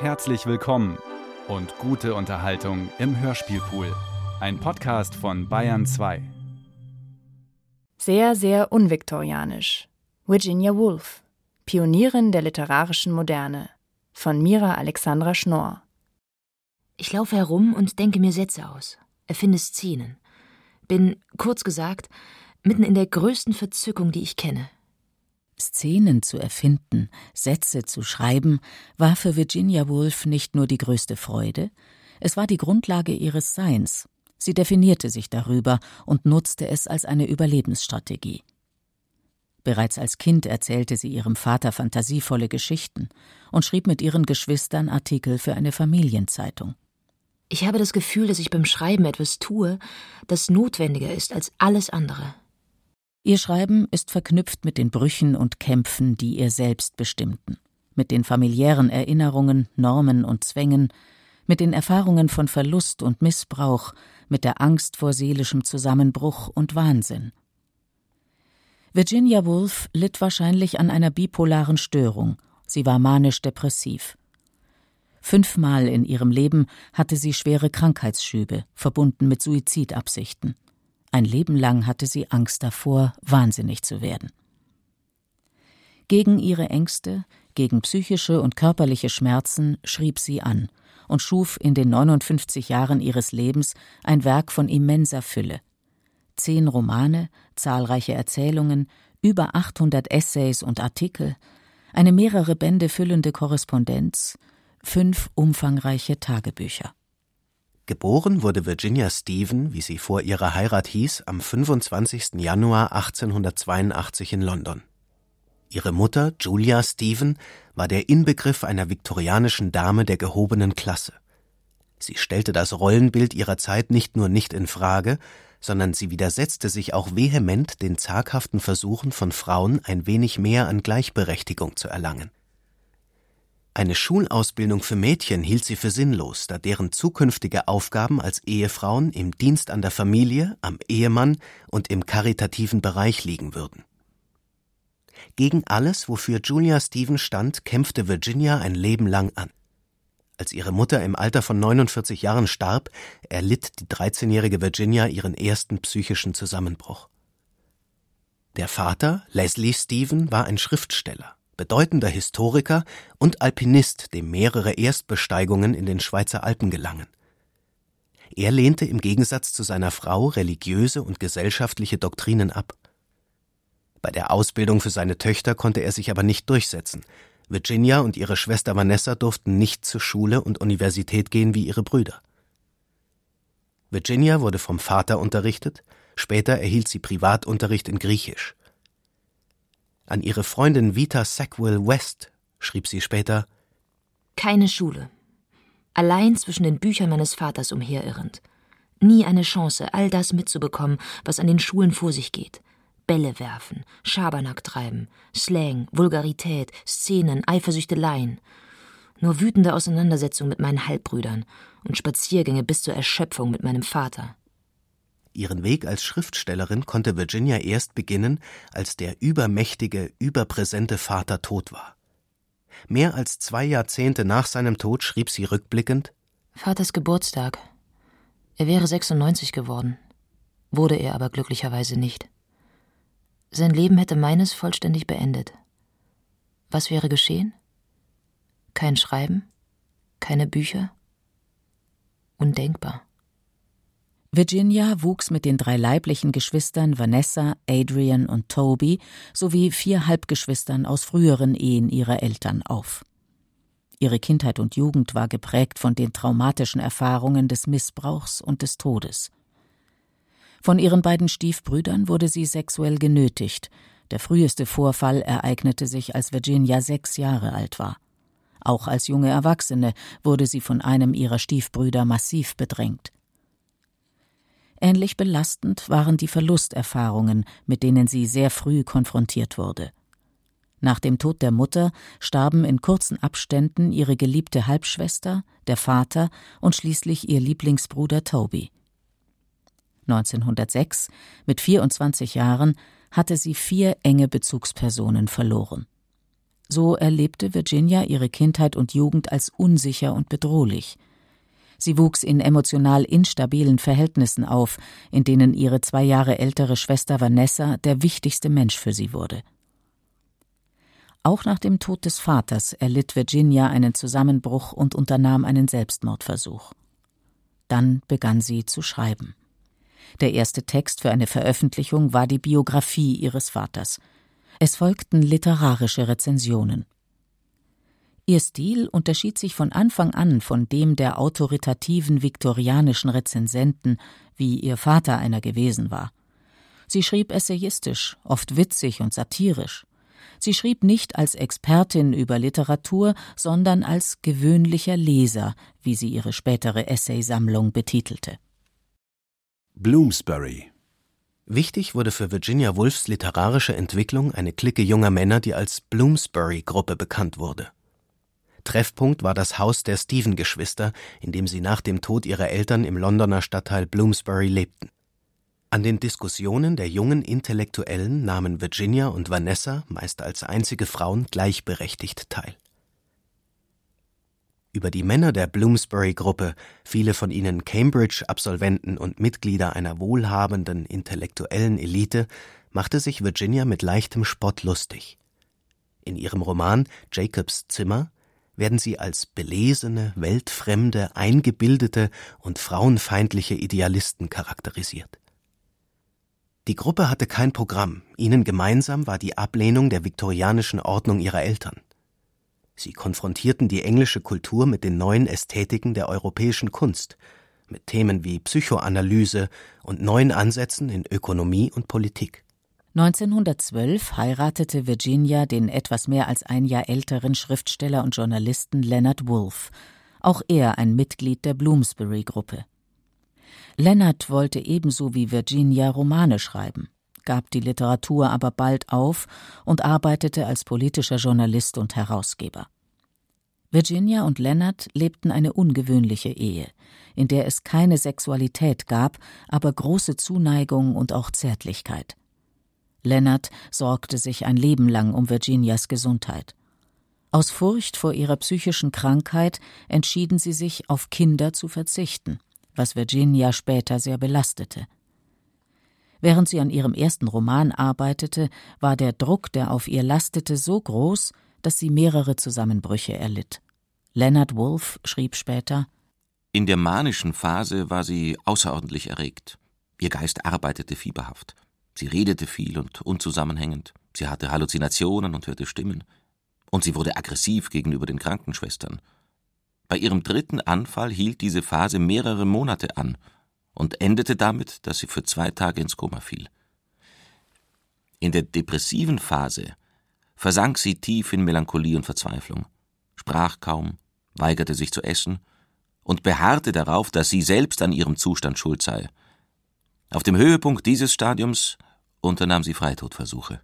Herzlich willkommen und gute Unterhaltung im Hörspielpool. Ein Podcast von Bayern 2. Sehr, sehr unviktorianisch. Virginia Woolf, Pionierin der literarischen Moderne. Von Mira Alexandra Schnorr. Ich laufe herum und denke mir Sätze aus, erfinde Szenen. Bin, kurz gesagt, mitten in der größten Verzückung, die ich kenne. Szenen zu erfinden, Sätze zu schreiben, war für Virginia Woolf nicht nur die größte Freude, es war die Grundlage ihres Seins. Sie definierte sich darüber und nutzte es als eine Überlebensstrategie. Bereits als Kind erzählte sie ihrem Vater fantasievolle Geschichten und schrieb mit ihren Geschwistern Artikel für eine Familienzeitung. Ich habe das Gefühl, dass ich beim Schreiben etwas tue, das notwendiger ist als alles andere. Ihr Schreiben ist verknüpft mit den Brüchen und Kämpfen, die ihr selbst bestimmten, mit den familiären Erinnerungen, Normen und Zwängen, mit den Erfahrungen von Verlust und Missbrauch, mit der Angst vor seelischem Zusammenbruch und Wahnsinn. Virginia Woolf litt wahrscheinlich an einer bipolaren Störung. Sie war manisch-depressiv. Fünfmal in ihrem Leben hatte sie schwere Krankheitsschübe, verbunden mit Suizidabsichten. Ein Leben lang hatte sie Angst davor, wahnsinnig zu werden. Gegen ihre Ängste, gegen psychische und körperliche Schmerzen schrieb sie an und schuf in den 59 Jahren ihres Lebens ein Werk von immenser Fülle. Zehn Romane, zahlreiche Erzählungen, über 800 Essays und Artikel, eine mehrere Bände füllende Korrespondenz, fünf umfangreiche Tagebücher. Geboren wurde Virginia Stephen, wie sie vor ihrer Heirat hieß, am 25. Januar 1882 in London. Ihre Mutter, Julia Stephen, war der Inbegriff einer viktorianischen Dame der gehobenen Klasse. Sie stellte das Rollenbild ihrer Zeit nicht nur nicht in Frage, sondern sie widersetzte sich auch vehement den zaghaften Versuchen von Frauen, ein wenig mehr an Gleichberechtigung zu erlangen. Eine Schulausbildung für Mädchen hielt sie für sinnlos, da deren zukünftige Aufgaben als Ehefrauen im Dienst an der Familie, am Ehemann und im karitativen Bereich liegen würden. Gegen alles, wofür Julia Stevens stand, kämpfte Virginia ein Leben lang an. Als ihre Mutter im Alter von 49 Jahren starb, erlitt die 13-jährige Virginia ihren ersten psychischen Zusammenbruch. Der Vater, Leslie Stephen, war ein Schriftsteller bedeutender Historiker und Alpinist, dem mehrere Erstbesteigungen in den Schweizer Alpen gelangen. Er lehnte im Gegensatz zu seiner Frau religiöse und gesellschaftliche Doktrinen ab. Bei der Ausbildung für seine Töchter konnte er sich aber nicht durchsetzen. Virginia und ihre Schwester Vanessa durften nicht zur Schule und Universität gehen wie ihre Brüder. Virginia wurde vom Vater unterrichtet, später erhielt sie Privatunterricht in Griechisch. An ihre Freundin Vita Sackville West schrieb sie später Keine Schule. Allein zwischen den Büchern meines Vaters umherirrend. Nie eine Chance, all das mitzubekommen, was an den Schulen vor sich geht. Bälle werfen, Schabernack treiben, Slang, Vulgarität, Szenen, Eifersüchteleien. Nur wütende Auseinandersetzungen mit meinen Halbbrüdern und Spaziergänge bis zur Erschöpfung mit meinem Vater. Ihren Weg als Schriftstellerin konnte Virginia erst beginnen, als der übermächtige, überpräsente Vater tot war. Mehr als zwei Jahrzehnte nach seinem Tod schrieb sie rückblickend Vaters Geburtstag. Er wäre 96 geworden, wurde er aber glücklicherweise nicht. Sein Leben hätte meines vollständig beendet. Was wäre geschehen? Kein Schreiben? Keine Bücher? Undenkbar. Virginia wuchs mit den drei leiblichen Geschwistern Vanessa, Adrian und Toby sowie vier Halbgeschwistern aus früheren Ehen ihrer Eltern auf. Ihre Kindheit und Jugend war geprägt von den traumatischen Erfahrungen des Missbrauchs und des Todes. Von ihren beiden Stiefbrüdern wurde sie sexuell genötigt. Der früheste Vorfall ereignete sich, als Virginia sechs Jahre alt war. Auch als junge Erwachsene wurde sie von einem ihrer Stiefbrüder massiv bedrängt. Ähnlich belastend waren die Verlusterfahrungen, mit denen sie sehr früh konfrontiert wurde. Nach dem Tod der Mutter starben in kurzen Abständen ihre geliebte Halbschwester, der Vater und schließlich ihr Lieblingsbruder Toby. 1906, mit 24 Jahren, hatte sie vier enge Bezugspersonen verloren. So erlebte Virginia ihre Kindheit und Jugend als unsicher und bedrohlich. Sie wuchs in emotional instabilen Verhältnissen auf, in denen ihre zwei Jahre ältere Schwester Vanessa der wichtigste Mensch für sie wurde. Auch nach dem Tod des Vaters erlitt Virginia einen Zusammenbruch und unternahm einen Selbstmordversuch. Dann begann sie zu schreiben. Der erste Text für eine Veröffentlichung war die Biografie ihres Vaters. Es folgten literarische Rezensionen. Ihr Stil unterschied sich von Anfang an von dem der autoritativen viktorianischen Rezensenten, wie ihr Vater einer gewesen war. Sie schrieb essayistisch, oft witzig und satirisch. Sie schrieb nicht als Expertin über Literatur, sondern als gewöhnlicher Leser, wie sie ihre spätere Essaysammlung betitelte. Bloomsbury Wichtig wurde für Virginia Woolfs literarische Entwicklung eine Clique junger Männer, die als Bloomsbury-Gruppe bekannt wurde. Treffpunkt war das Haus der Stephen-Geschwister, in dem sie nach dem Tod ihrer Eltern im Londoner Stadtteil Bloomsbury lebten. An den Diskussionen der jungen Intellektuellen nahmen Virginia und Vanessa, meist als einzige Frauen, gleichberechtigt teil. Über die Männer der Bloomsbury-Gruppe, viele von ihnen Cambridge-Absolventen und Mitglieder einer wohlhabenden intellektuellen Elite, machte sich Virginia mit leichtem Spott lustig. In ihrem Roman Jacobs Zimmer werden sie als belesene, weltfremde, eingebildete und frauenfeindliche Idealisten charakterisiert. Die Gruppe hatte kein Programm, ihnen gemeinsam war die Ablehnung der viktorianischen Ordnung ihrer Eltern. Sie konfrontierten die englische Kultur mit den neuen Ästhetiken der europäischen Kunst, mit Themen wie Psychoanalyse und neuen Ansätzen in Ökonomie und Politik. 1912 heiratete Virginia den etwas mehr als ein Jahr älteren Schriftsteller und Journalisten Leonard Woolf, auch er ein Mitglied der Bloomsbury-Gruppe. Leonard wollte ebenso wie Virginia Romane schreiben, gab die Literatur aber bald auf und arbeitete als politischer Journalist und Herausgeber. Virginia und Leonard lebten eine ungewöhnliche Ehe, in der es keine Sexualität gab, aber große Zuneigung und auch Zärtlichkeit. Leonard sorgte sich ein Leben lang um Virginias Gesundheit. Aus Furcht vor ihrer psychischen Krankheit entschieden sie sich, auf Kinder zu verzichten, was Virginia später sehr belastete. Während sie an ihrem ersten Roman arbeitete, war der Druck, der auf ihr lastete, so groß, dass sie mehrere Zusammenbrüche erlitt. Leonard Wolf schrieb später In der manischen Phase war sie außerordentlich erregt. Ihr Geist arbeitete fieberhaft. Sie redete viel und unzusammenhängend. Sie hatte Halluzinationen und hörte Stimmen. Und sie wurde aggressiv gegenüber den Krankenschwestern. Bei ihrem dritten Anfall hielt diese Phase mehrere Monate an und endete damit, dass sie für zwei Tage ins Koma fiel. In der depressiven Phase versank sie tief in Melancholie und Verzweiflung, sprach kaum, weigerte sich zu essen und beharrte darauf, dass sie selbst an ihrem Zustand schuld sei. Auf dem Höhepunkt dieses Stadiums unternahm sie Freitodversuche.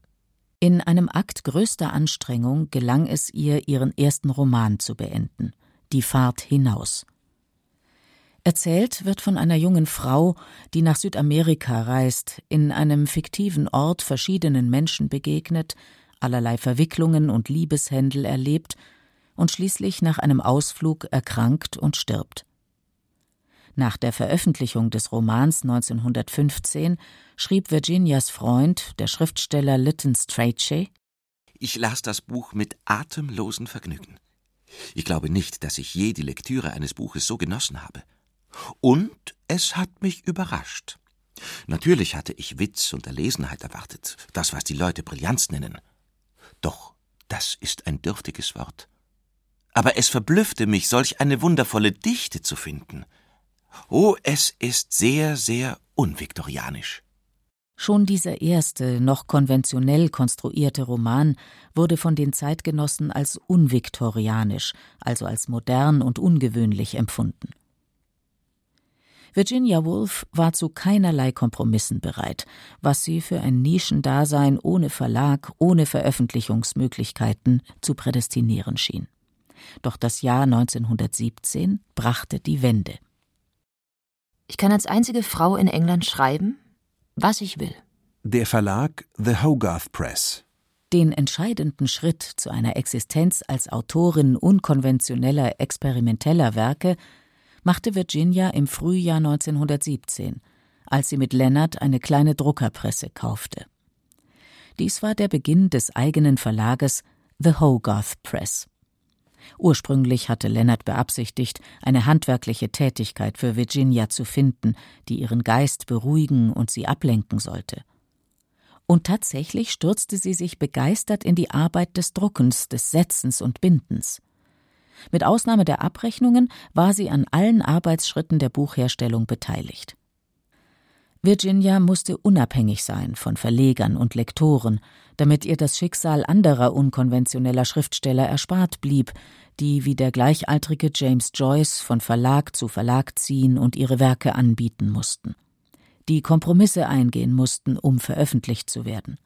In einem Akt größter Anstrengung gelang es ihr, ihren ersten Roman zu beenden, Die Fahrt hinaus. Erzählt wird von einer jungen Frau, die nach Südamerika reist, in einem fiktiven Ort verschiedenen Menschen begegnet, allerlei Verwicklungen und Liebeshändel erlebt und schließlich nach einem Ausflug erkrankt und stirbt. Nach der Veröffentlichung des Romans 1915 schrieb Virginias Freund, der Schriftsteller Lytton Strachey, Ich las das Buch mit atemlosem Vergnügen. Ich glaube nicht, dass ich je die Lektüre eines Buches so genossen habe. Und es hat mich überrascht. Natürlich hatte ich Witz und Erlesenheit erwartet, das, was die Leute Brillanz nennen. Doch das ist ein dürftiges Wort. Aber es verblüffte mich, solch eine wundervolle Dichte zu finden. Oh, es ist sehr, sehr unviktorianisch. Schon dieser erste, noch konventionell konstruierte Roman wurde von den Zeitgenossen als unviktorianisch, also als modern und ungewöhnlich empfunden. Virginia Woolf war zu keinerlei Kompromissen bereit, was sie für ein Nischendasein ohne Verlag, ohne Veröffentlichungsmöglichkeiten zu prädestinieren schien. Doch das Jahr 1917 brachte die Wende. Ich kann als einzige Frau in England schreiben, was ich will. Der Verlag The Hogarth Press Den entscheidenden Schritt zu einer Existenz als Autorin unkonventioneller, experimenteller Werke machte Virginia im Frühjahr 1917, als sie mit Leonard eine kleine Druckerpresse kaufte. Dies war der Beginn des eigenen Verlages The Hogarth Press. Ursprünglich hatte Leonard beabsichtigt, eine handwerkliche Tätigkeit für Virginia zu finden, die ihren Geist beruhigen und sie ablenken sollte. Und tatsächlich stürzte sie sich begeistert in die Arbeit des Druckens, des Setzens und Bindens. Mit Ausnahme der Abrechnungen war sie an allen Arbeitsschritten der Buchherstellung beteiligt. Virginia musste unabhängig sein von Verlegern und Lektoren, damit ihr das Schicksal anderer unkonventioneller Schriftsteller erspart blieb, die wie der gleichaltrige James Joyce von Verlag zu Verlag ziehen und ihre Werke anbieten mussten, die Kompromisse eingehen mussten, um veröffentlicht zu werden.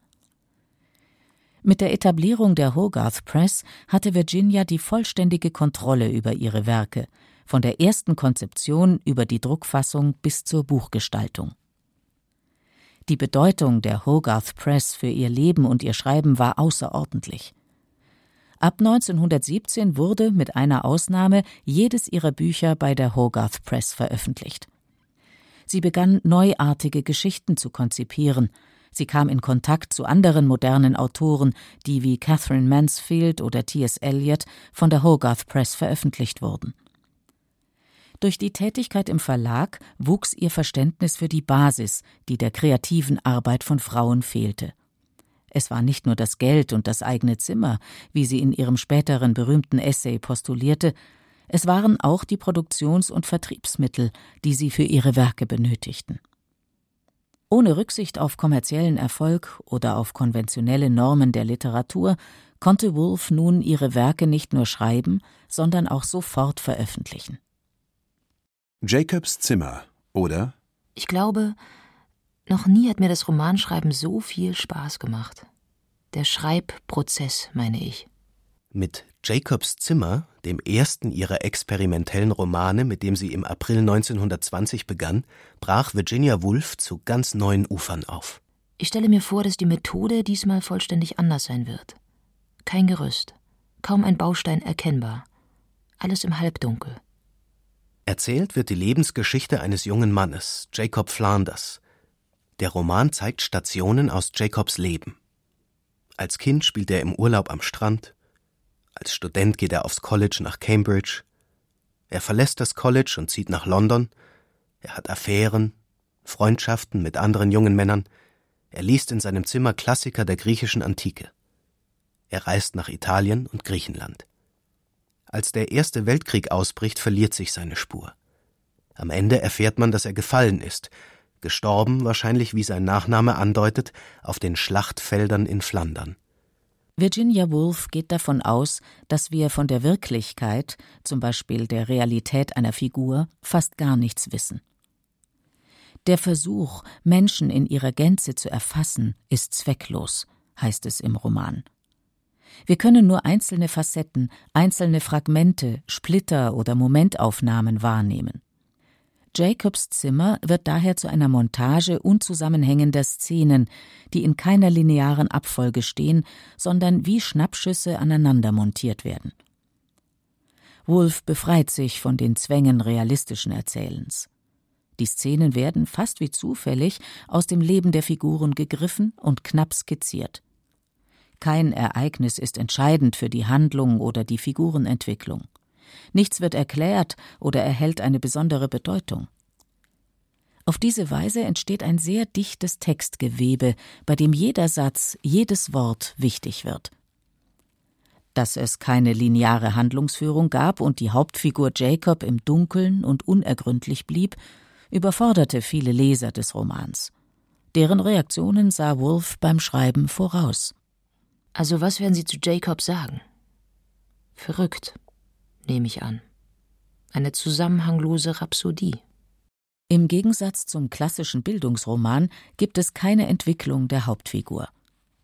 Mit der Etablierung der Hogarth Press hatte Virginia die vollständige Kontrolle über ihre Werke, von der ersten Konzeption über die Druckfassung bis zur Buchgestaltung. Die Bedeutung der Hogarth Press für ihr Leben und ihr Schreiben war außerordentlich. Ab 1917 wurde mit einer Ausnahme jedes ihrer Bücher bei der Hogarth Press veröffentlicht. Sie begann neuartige Geschichten zu konzipieren, Sie kam in Kontakt zu anderen modernen Autoren, die wie Catherine Mansfield oder T.S. Eliot von der Hogarth Press veröffentlicht wurden. Durch die Tätigkeit im Verlag wuchs ihr Verständnis für die Basis, die der kreativen Arbeit von Frauen fehlte. Es war nicht nur das Geld und das eigene Zimmer, wie sie in ihrem späteren berühmten Essay postulierte, es waren auch die Produktions- und Vertriebsmittel, die sie für ihre Werke benötigten. Ohne Rücksicht auf kommerziellen Erfolg oder auf konventionelle Normen der Literatur konnte Woolf nun ihre Werke nicht nur schreiben, sondern auch sofort veröffentlichen. Jacobs Zimmer, oder? Ich glaube, noch nie hat mir das Romanschreiben so viel Spaß gemacht. Der Schreibprozess, meine ich. Mit Jacobs Zimmer, dem ersten ihrer experimentellen Romane, mit dem sie im April 1920 begann, brach Virginia Woolf zu ganz neuen Ufern auf. Ich stelle mir vor, dass die Methode diesmal vollständig anders sein wird. Kein Gerüst, kaum ein Baustein erkennbar, alles im Halbdunkel. Erzählt wird die Lebensgeschichte eines jungen Mannes, Jacob Flanders. Der Roman zeigt Stationen aus Jacobs Leben. Als Kind spielt er im Urlaub am Strand, als Student geht er aufs College nach Cambridge. Er verlässt das College und zieht nach London. Er hat Affären, Freundschaften mit anderen jungen Männern. Er liest in seinem Zimmer Klassiker der griechischen Antike. Er reist nach Italien und Griechenland. Als der Erste Weltkrieg ausbricht, verliert sich seine Spur. Am Ende erfährt man, dass er gefallen ist, gestorben wahrscheinlich, wie sein Nachname andeutet, auf den Schlachtfeldern in Flandern. Virginia Woolf geht davon aus, dass wir von der Wirklichkeit, zum Beispiel der Realität einer Figur, fast gar nichts wissen. Der Versuch, Menschen in ihrer Gänze zu erfassen, ist zwecklos, heißt es im Roman. Wir können nur einzelne Facetten, einzelne Fragmente, Splitter oder Momentaufnahmen wahrnehmen. Jacobs Zimmer wird daher zu einer Montage unzusammenhängender Szenen, die in keiner linearen Abfolge stehen, sondern wie Schnappschüsse aneinander montiert werden. Wolf befreit sich von den Zwängen realistischen Erzählens. Die Szenen werden fast wie zufällig aus dem Leben der Figuren gegriffen und knapp skizziert. Kein Ereignis ist entscheidend für die Handlung oder die Figurenentwicklung. Nichts wird erklärt oder erhält eine besondere Bedeutung. Auf diese Weise entsteht ein sehr dichtes Textgewebe, bei dem jeder Satz, jedes Wort wichtig wird. Dass es keine lineare Handlungsführung gab und die Hauptfigur Jacob im Dunkeln und unergründlich blieb, überforderte viele Leser des Romans. Deren Reaktionen sah Wolf beim Schreiben voraus. Also was werden Sie zu Jacob sagen? Verrückt, nehme ich an. Eine zusammenhanglose Rhapsodie. Im Gegensatz zum klassischen Bildungsroman gibt es keine Entwicklung der Hauptfigur.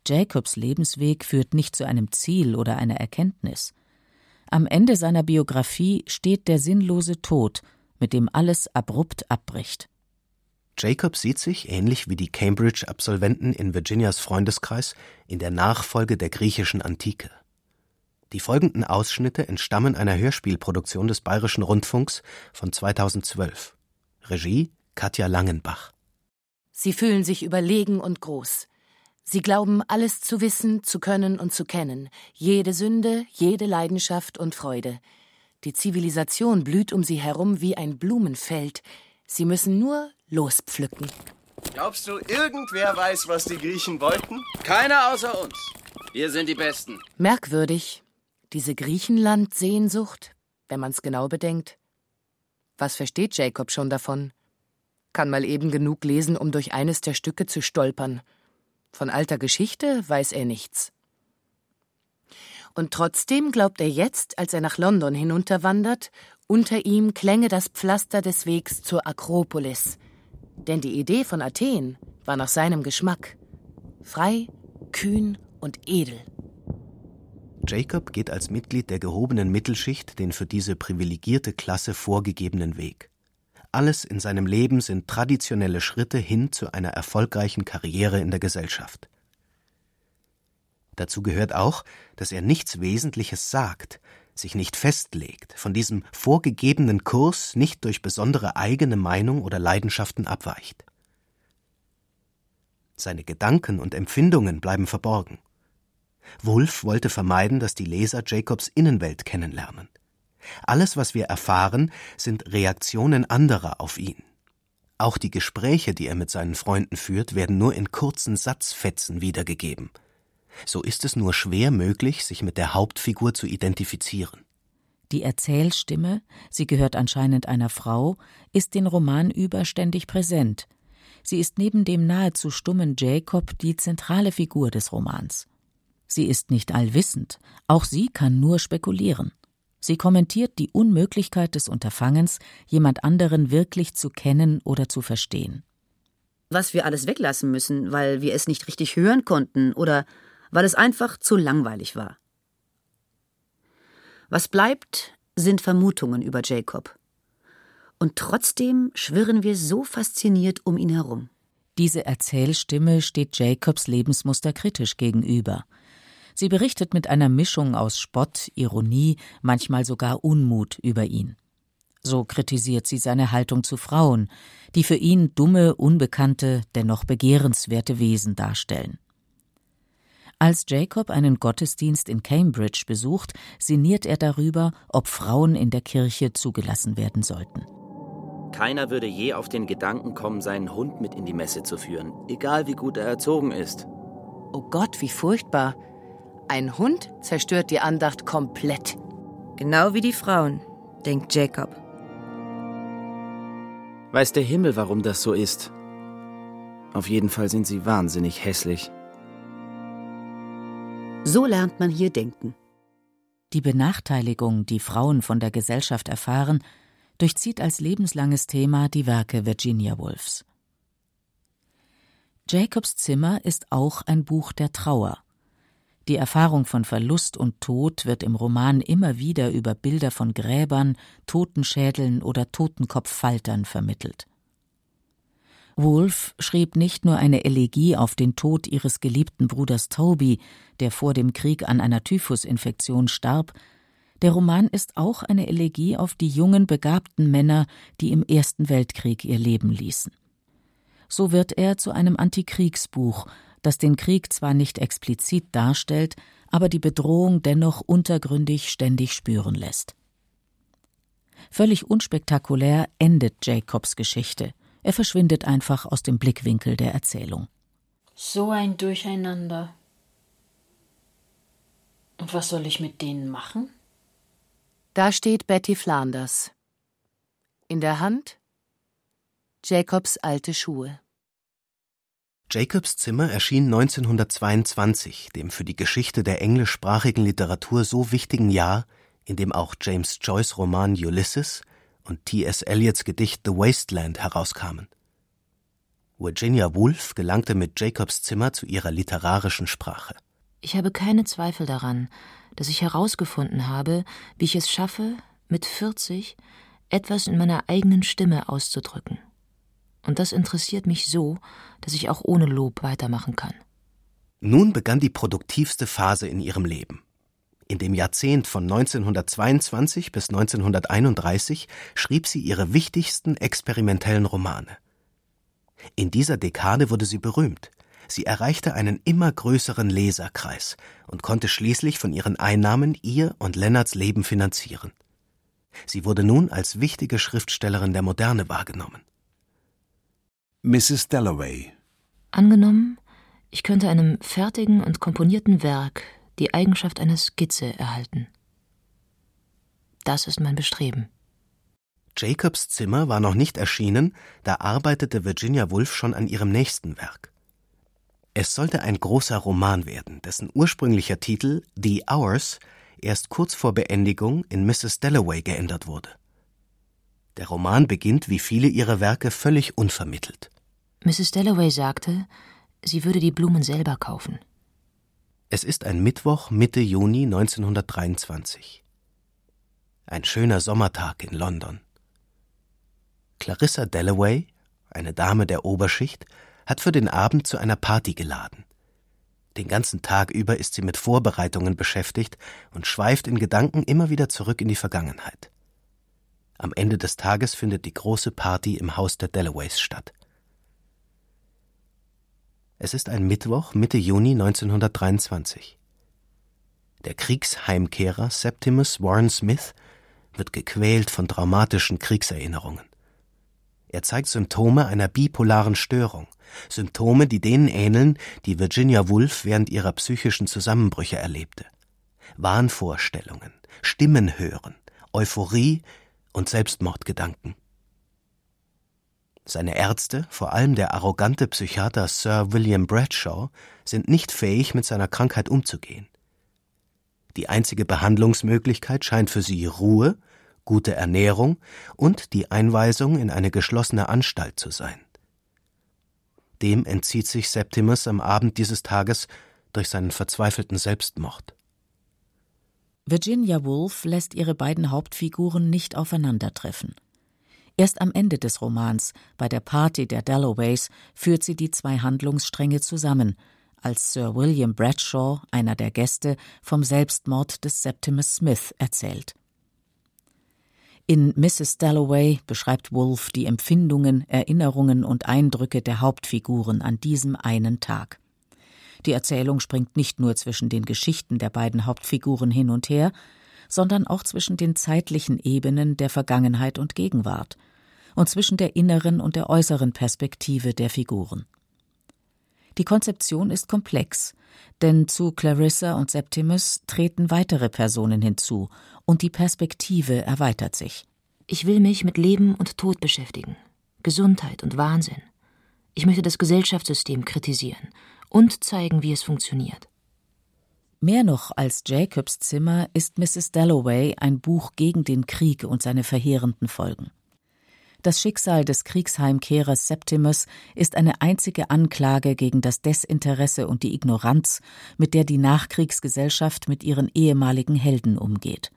Jacobs Lebensweg führt nicht zu einem Ziel oder einer Erkenntnis. Am Ende seiner Biografie steht der sinnlose Tod, mit dem alles abrupt abbricht. Jacob sieht sich, ähnlich wie die Cambridge-Absolventen in Virginias Freundeskreis, in der Nachfolge der griechischen Antike. Die folgenden Ausschnitte entstammen einer Hörspielproduktion des Bayerischen Rundfunks von 2012. Regie Katja Langenbach. Sie fühlen sich überlegen und groß. Sie glauben, alles zu wissen, zu können und zu kennen, jede Sünde, jede Leidenschaft und Freude. Die Zivilisation blüht um sie herum wie ein Blumenfeld. Sie müssen nur lospflücken. Glaubst du, irgendwer weiß, was die Griechen wollten? Keiner außer uns. Wir sind die Besten. Merkwürdig, diese Griechenland-Sehnsucht, wenn man's genau bedenkt. Was versteht Jacob schon davon? Kann mal eben genug lesen, um durch eines der Stücke zu stolpern. Von alter Geschichte weiß er nichts. Und trotzdem glaubt er jetzt, als er nach London hinunterwandert, unter ihm klänge das Pflaster des Wegs zur Akropolis. Denn die Idee von Athen war nach seinem Geschmack. Frei, kühn und edel. Jacob geht als Mitglied der gehobenen Mittelschicht den für diese privilegierte Klasse vorgegebenen Weg. Alles in seinem Leben sind traditionelle Schritte hin zu einer erfolgreichen Karriere in der Gesellschaft. Dazu gehört auch, dass er nichts Wesentliches sagt, sich nicht festlegt, von diesem vorgegebenen Kurs nicht durch besondere eigene Meinung oder Leidenschaften abweicht. Seine Gedanken und Empfindungen bleiben verborgen. Wolf wollte vermeiden, dass die Leser Jacobs Innenwelt kennenlernen. Alles, was wir erfahren, sind Reaktionen anderer auf ihn. Auch die Gespräche, die er mit seinen Freunden führt, werden nur in kurzen Satzfetzen wiedergegeben – so ist es nur schwer möglich, sich mit der Hauptfigur zu identifizieren. Die Erzählstimme, sie gehört anscheinend einer Frau, ist den Roman über ständig präsent. Sie ist neben dem nahezu stummen Jacob die zentrale Figur des Romans. Sie ist nicht allwissend, auch sie kann nur spekulieren. Sie kommentiert die Unmöglichkeit des Unterfangens, jemand anderen wirklich zu kennen oder zu verstehen. Was wir alles weglassen müssen, weil wir es nicht richtig hören konnten oder weil es einfach zu langweilig war. Was bleibt, sind Vermutungen über Jacob. Und trotzdem schwirren wir so fasziniert um ihn herum. Diese Erzählstimme steht Jacobs Lebensmuster kritisch gegenüber. Sie berichtet mit einer Mischung aus Spott, Ironie, manchmal sogar Unmut über ihn. So kritisiert sie seine Haltung zu Frauen, die für ihn dumme, unbekannte, dennoch begehrenswerte Wesen darstellen. Als Jacob einen Gottesdienst in Cambridge besucht, sinniert er darüber, ob Frauen in der Kirche zugelassen werden sollten. Keiner würde je auf den Gedanken kommen, seinen Hund mit in die Messe zu führen, egal wie gut er erzogen ist. Oh Gott, wie furchtbar. Ein Hund zerstört die Andacht komplett. Genau wie die Frauen, denkt Jacob. Weiß der Himmel, warum das so ist. Auf jeden Fall sind sie wahnsinnig hässlich. So lernt man hier denken. Die Benachteiligung, die Frauen von der Gesellschaft erfahren, durchzieht als lebenslanges Thema die Werke Virginia Woolfs. Jacobs Zimmer ist auch ein Buch der Trauer. Die Erfahrung von Verlust und Tod wird im Roman immer wieder über Bilder von Gräbern, Totenschädeln oder Totenkopffaltern vermittelt. Wolfe schrieb nicht nur eine Elegie auf den Tod ihres geliebten Bruders Toby, der vor dem Krieg an einer Typhusinfektion starb, der Roman ist auch eine Elegie auf die jungen, begabten Männer, die im Ersten Weltkrieg ihr Leben ließen. So wird er zu einem Antikriegsbuch, das den Krieg zwar nicht explizit darstellt, aber die Bedrohung dennoch untergründig ständig spüren lässt. Völlig unspektakulär endet Jacobs Geschichte. Er verschwindet einfach aus dem Blickwinkel der Erzählung. So ein Durcheinander. Und was soll ich mit denen machen? Da steht Betty Flanders. In der Hand Jacobs alte Schuhe. Jacobs Zimmer erschien 1922, dem für die Geschichte der englischsprachigen Literatur so wichtigen Jahr, in dem auch James Joyce Roman Ulysses und T.S. Eliots Gedicht The Wasteland herauskamen. Virginia Woolf gelangte mit Jacobs Zimmer zu ihrer literarischen Sprache. Ich habe keine Zweifel daran, dass ich herausgefunden habe, wie ich es schaffe, mit 40 etwas in meiner eigenen Stimme auszudrücken. Und das interessiert mich so, dass ich auch ohne Lob weitermachen kann. Nun begann die produktivste Phase in ihrem Leben. In dem Jahrzehnt von 1922 bis 1931 schrieb sie ihre wichtigsten experimentellen Romane. In dieser Dekade wurde sie berühmt. Sie erreichte einen immer größeren Leserkreis und konnte schließlich von ihren Einnahmen ihr und Lennarts Leben finanzieren. Sie wurde nun als wichtige Schriftstellerin der Moderne wahrgenommen. Mrs. Dalloway. Angenommen, ich könnte einem fertigen und komponierten Werk die Eigenschaft einer Skizze erhalten. Das ist mein Bestreben. Jacobs Zimmer war noch nicht erschienen, da arbeitete Virginia Woolf schon an ihrem nächsten Werk. Es sollte ein großer Roman werden, dessen ursprünglicher Titel The Hours erst kurz vor Beendigung in Mrs. Dalloway geändert wurde. Der Roman beginnt wie viele ihrer Werke völlig unvermittelt. Mrs. Dalloway sagte, sie würde die Blumen selber kaufen. Es ist ein Mittwoch Mitte Juni 1923. Ein schöner Sommertag in London. Clarissa Dalloway, eine Dame der Oberschicht, hat für den Abend zu einer Party geladen. Den ganzen Tag über ist sie mit Vorbereitungen beschäftigt und schweift in Gedanken immer wieder zurück in die Vergangenheit. Am Ende des Tages findet die große Party im Haus der Dalloways statt. Es ist ein Mittwoch Mitte Juni 1923. Der Kriegsheimkehrer Septimus Warren Smith wird gequält von traumatischen Kriegserinnerungen. Er zeigt Symptome einer bipolaren Störung, Symptome, die denen ähneln, die Virginia Woolf während ihrer psychischen Zusammenbrüche erlebte. Wahnvorstellungen, Stimmen hören, Euphorie und Selbstmordgedanken. Seine Ärzte, vor allem der arrogante Psychiater Sir William Bradshaw, sind nicht fähig, mit seiner Krankheit umzugehen. Die einzige Behandlungsmöglichkeit scheint für sie Ruhe, gute Ernährung und die Einweisung in eine geschlossene Anstalt zu sein. Dem entzieht sich Septimus am Abend dieses Tages durch seinen verzweifelten Selbstmord. Virginia Woolf lässt ihre beiden Hauptfiguren nicht aufeinandertreffen. Erst am Ende des Romans, bei der Party der Dalloways, führt sie die zwei Handlungsstränge zusammen, als Sir William Bradshaw, einer der Gäste, vom Selbstmord des Septimus Smith erzählt. In Mrs. Dalloway beschreibt Wolfe die Empfindungen, Erinnerungen und Eindrücke der Hauptfiguren an diesem einen Tag. Die Erzählung springt nicht nur zwischen den Geschichten der beiden Hauptfiguren hin und her, sondern auch zwischen den zeitlichen Ebenen der Vergangenheit und Gegenwart und zwischen der inneren und der äußeren Perspektive der Figuren. Die Konzeption ist komplex, denn zu Clarissa und Septimus treten weitere Personen hinzu und die Perspektive erweitert sich. Ich will mich mit Leben und Tod beschäftigen, Gesundheit und Wahnsinn. Ich möchte das Gesellschaftssystem kritisieren und zeigen, wie es funktioniert. Mehr noch als Jacobs Zimmer ist Mrs. Dalloway ein Buch gegen den Krieg und seine verheerenden Folgen. Das Schicksal des Kriegsheimkehrers Septimus ist eine einzige Anklage gegen das Desinteresse und die Ignoranz, mit der die Nachkriegsgesellschaft mit ihren ehemaligen Helden umgeht.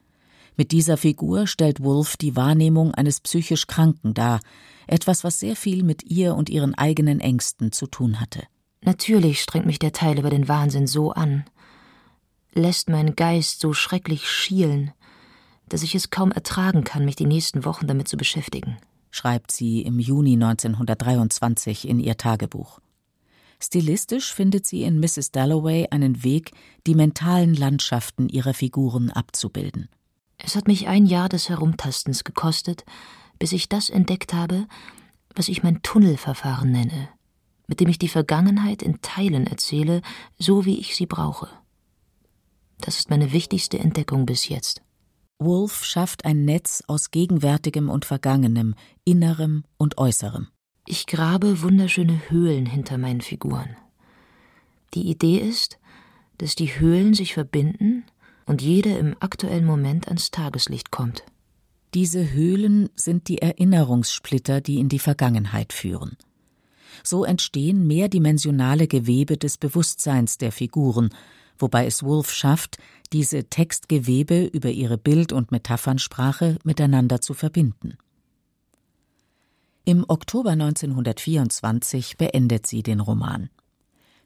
Mit dieser Figur stellt Wolf die Wahrnehmung eines psychisch Kranken dar, etwas, was sehr viel mit ihr und ihren eigenen Ängsten zu tun hatte. Natürlich strengt mich der Teil über den Wahnsinn so an, lässt mein Geist so schrecklich schielen, dass ich es kaum ertragen kann, mich die nächsten Wochen damit zu beschäftigen, schreibt sie im Juni 1923 in ihr Tagebuch. Stilistisch findet sie in Mrs. Dalloway einen Weg, die mentalen Landschaften ihrer Figuren abzubilden. Es hat mich ein Jahr des Herumtastens gekostet, bis ich das entdeckt habe, was ich mein Tunnelverfahren nenne, mit dem ich die Vergangenheit in Teilen erzähle, so wie ich sie brauche. Das ist meine wichtigste Entdeckung bis jetzt. Wolf schafft ein Netz aus Gegenwärtigem und Vergangenem, Innerem und Äußerem. Ich grabe wunderschöne Höhlen hinter meinen Figuren. Die Idee ist, dass die Höhlen sich verbinden und jede im aktuellen Moment ans Tageslicht kommt. Diese Höhlen sind die Erinnerungssplitter, die in die Vergangenheit führen. So entstehen mehrdimensionale Gewebe des Bewusstseins der Figuren, wobei es Wolf schafft, diese Textgewebe über ihre Bild- und Metaphernsprache miteinander zu verbinden. Im Oktober 1924 beendet sie den Roman.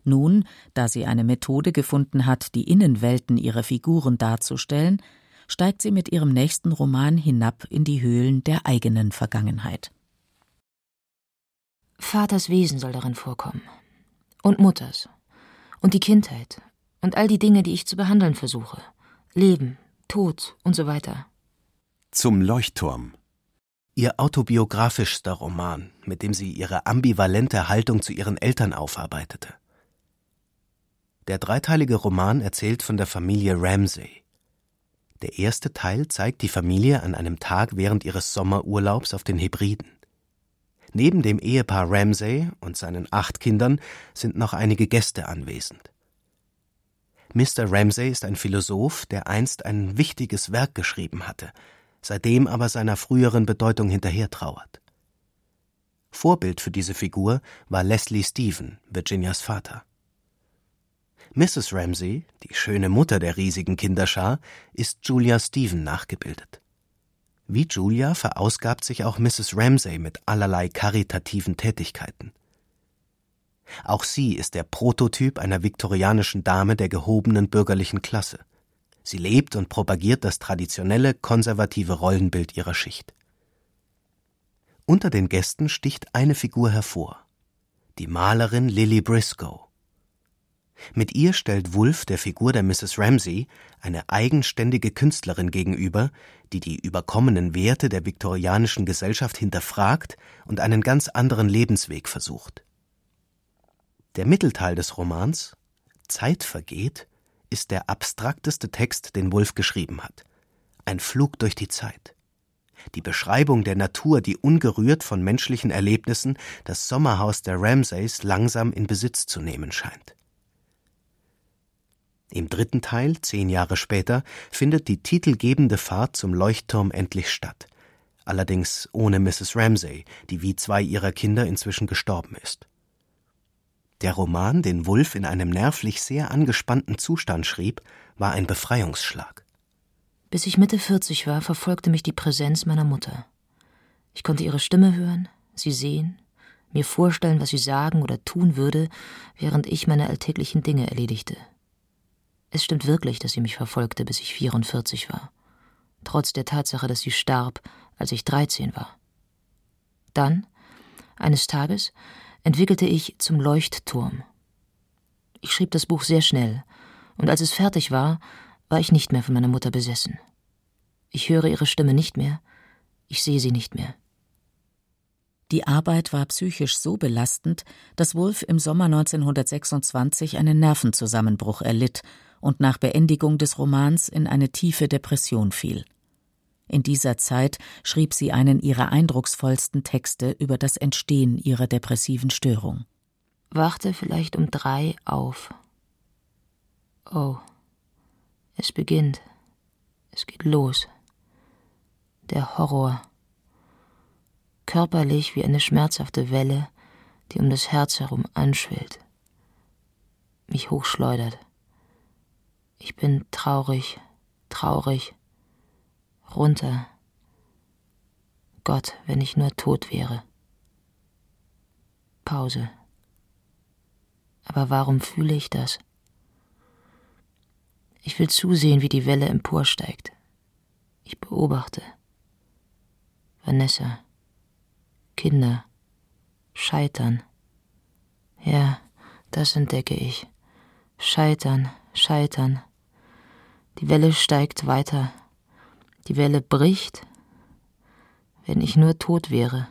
Nun, da sie eine Methode gefunden hat, die Innenwelten ihrer Figuren darzustellen, steigt sie mit ihrem nächsten Roman hinab in die Höhlen der eigenen Vergangenheit. Vaters Wesen soll darin vorkommen. Und Mutters. Und die Kindheit. Und all die Dinge, die ich zu behandeln versuche. Leben, Tod und so weiter. Zum Leuchtturm. Ihr autobiografischster Roman, mit dem sie ihre ambivalente Haltung zu ihren Eltern aufarbeitete. Der dreiteilige Roman erzählt von der Familie Ramsay. Der erste Teil zeigt die Familie an einem Tag während ihres Sommerurlaubs auf den Hebriden. Neben dem Ehepaar Ramsay und seinen acht Kindern sind noch einige Gäste anwesend. Mr. Ramsay ist ein Philosoph, der einst ein wichtiges Werk geschrieben hatte, seitdem aber seiner früheren Bedeutung hinterhertrauert. Vorbild für diese Figur war Leslie Stephen, Virginias Vater. Mrs. Ramsay, die schöne Mutter der riesigen Kinderschar, ist Julia Stephen nachgebildet. Wie Julia verausgabt sich auch Mrs. Ramsay mit allerlei karitativen Tätigkeiten. Auch sie ist der Prototyp einer viktorianischen Dame der gehobenen bürgerlichen Klasse. Sie lebt und propagiert das traditionelle konservative Rollenbild ihrer Schicht. Unter den Gästen sticht eine Figur hervor, die Malerin Lily Briscoe. Mit ihr stellt Wolf der Figur der Mrs. Ramsay eine eigenständige Künstlerin gegenüber, die die überkommenen Werte der viktorianischen Gesellschaft hinterfragt und einen ganz anderen Lebensweg versucht. Der Mittelteil des Romans Zeit vergeht ist der abstrakteste Text, den Wolf geschrieben hat. Ein Flug durch die Zeit. Die Beschreibung der Natur, die ungerührt von menschlichen Erlebnissen das Sommerhaus der Ramsays langsam in Besitz zu nehmen scheint. Im dritten Teil, zehn Jahre später, findet die titelgebende Fahrt zum Leuchtturm endlich statt. Allerdings ohne Mrs. Ramsay, die wie zwei ihrer Kinder inzwischen gestorben ist. Der Roman, den Wulf in einem nervlich sehr angespannten Zustand schrieb, war ein Befreiungsschlag. Bis ich Mitte 40 war, verfolgte mich die Präsenz meiner Mutter. Ich konnte ihre Stimme hören, sie sehen, mir vorstellen, was sie sagen oder tun würde, während ich meine alltäglichen Dinge erledigte. Es stimmt wirklich, dass sie mich verfolgte, bis ich 44 war. Trotz der Tatsache, dass sie starb, als ich 13 war. Dann, eines Tages, entwickelte ich zum Leuchtturm. Ich schrieb das Buch sehr schnell, und als es fertig war, war ich nicht mehr von meiner Mutter besessen. Ich höre ihre Stimme nicht mehr, ich sehe sie nicht mehr. Die Arbeit war psychisch so belastend, dass Wolf im Sommer 1926 einen Nervenzusammenbruch erlitt und nach Beendigung des Romans in eine tiefe Depression fiel. In dieser Zeit schrieb sie einen ihrer eindrucksvollsten Texte über das Entstehen ihrer depressiven Störung. Wachte vielleicht um drei auf. Oh, es beginnt. Es geht los. Der Horror. Körperlich wie eine schmerzhafte Welle, die um das Herz herum anschwillt. Mich hochschleudert. Ich bin traurig, traurig, runter. Gott, wenn ich nur tot wäre. Pause. Aber warum fühle ich das? Ich will zusehen, wie die Welle emporsteigt. Ich beobachte. Vanessa. Kinder. Scheitern. Ja, das entdecke ich. Scheitern, scheitern. Die Welle steigt weiter. Die Welle bricht. Wenn ich nur tot wäre.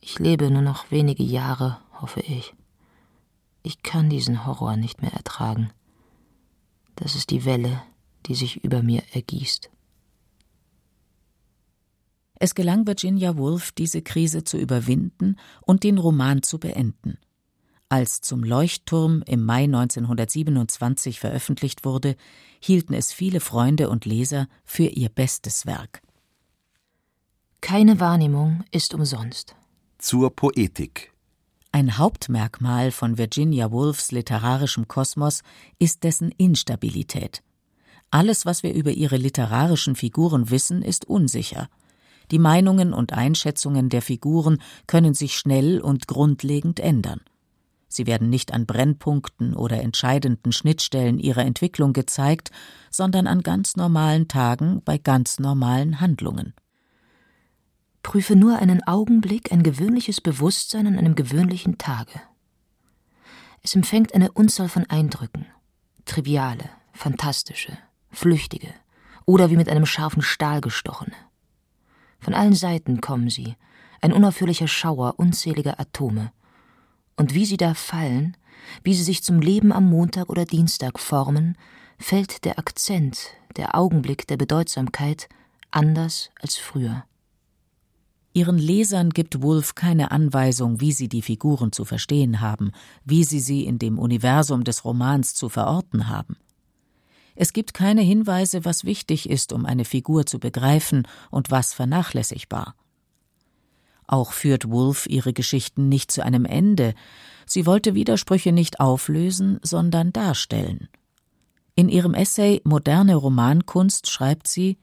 Ich lebe nur noch wenige Jahre, hoffe ich. Ich kann diesen Horror nicht mehr ertragen. Das ist die Welle, die sich über mir ergießt. Es gelang Virginia Woolf, diese Krise zu überwinden und den Roman zu beenden. Als zum Leuchtturm im Mai 1927 veröffentlicht wurde, hielten es viele Freunde und Leser für ihr bestes Werk. Keine Wahrnehmung ist umsonst. Zur Poetik. Ein Hauptmerkmal von Virginia Woolfs literarischem Kosmos ist dessen Instabilität. Alles, was wir über ihre literarischen Figuren wissen, ist unsicher. Die Meinungen und Einschätzungen der Figuren können sich schnell und grundlegend ändern. Sie werden nicht an Brennpunkten oder entscheidenden Schnittstellen ihrer Entwicklung gezeigt, sondern an ganz normalen Tagen bei ganz normalen Handlungen. Prüfe nur einen Augenblick ein gewöhnliches Bewusstsein an einem gewöhnlichen Tage. Es empfängt eine Unzahl von Eindrücken, triviale, fantastische, flüchtige oder wie mit einem scharfen Stahl gestochene. Von allen Seiten kommen sie, ein unaufhörlicher Schauer unzähliger Atome, und wie sie da fallen, wie sie sich zum Leben am Montag oder Dienstag formen, fällt der Akzent, der Augenblick der Bedeutsamkeit anders als früher. Ihren Lesern gibt Woolf keine Anweisung, wie sie die Figuren zu verstehen haben, wie sie sie in dem Universum des Romans zu verorten haben. Es gibt keine Hinweise, was wichtig ist, um eine Figur zu begreifen und was vernachlässigbar. Auch führt Woolf ihre Geschichten nicht zu einem Ende, sie wollte Widersprüche nicht auflösen, sondern darstellen. In ihrem Essay Moderne Romankunst schreibt sie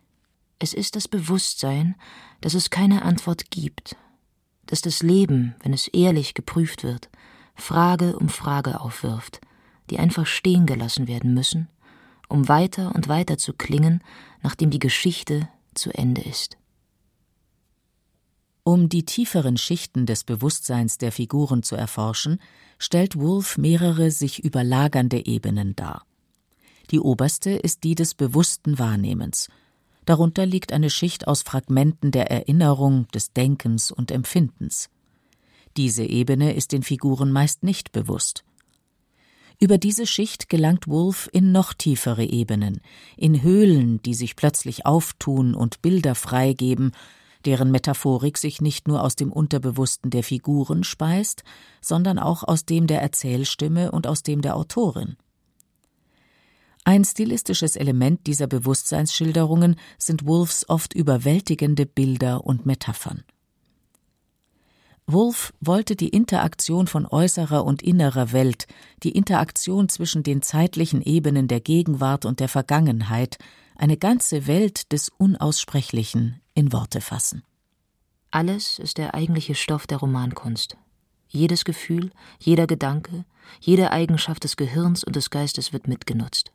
Es ist das Bewusstsein, dass es keine Antwort gibt, dass das Leben, wenn es ehrlich geprüft wird, Frage um Frage aufwirft, die einfach stehen gelassen werden müssen, um weiter und weiter zu klingen, nachdem die Geschichte zu Ende ist. Um die tieferen Schichten des Bewusstseins der Figuren zu erforschen, stellt Wolf mehrere sich überlagernde Ebenen dar. Die oberste ist die des bewussten Wahrnehmens. Darunter liegt eine Schicht aus Fragmenten der Erinnerung, des Denkens und Empfindens. Diese Ebene ist den Figuren meist nicht bewusst. Über diese Schicht gelangt Wolf in noch tiefere Ebenen, in Höhlen, die sich plötzlich auftun und Bilder freigeben, deren Metaphorik sich nicht nur aus dem Unterbewussten der Figuren speist, sondern auch aus dem der Erzählstimme und aus dem der Autorin. Ein stilistisches Element dieser Bewusstseinsschilderungen sind Wolfs oft überwältigende Bilder und Metaphern. Wolf wollte die Interaktion von äußerer und innerer Welt, die Interaktion zwischen den zeitlichen Ebenen der Gegenwart und der Vergangenheit, eine ganze Welt des Unaussprechlichen in Worte fassen. Alles ist der eigentliche Stoff der Romankunst. Jedes Gefühl, jeder Gedanke, jede Eigenschaft des Gehirns und des Geistes wird mitgenutzt.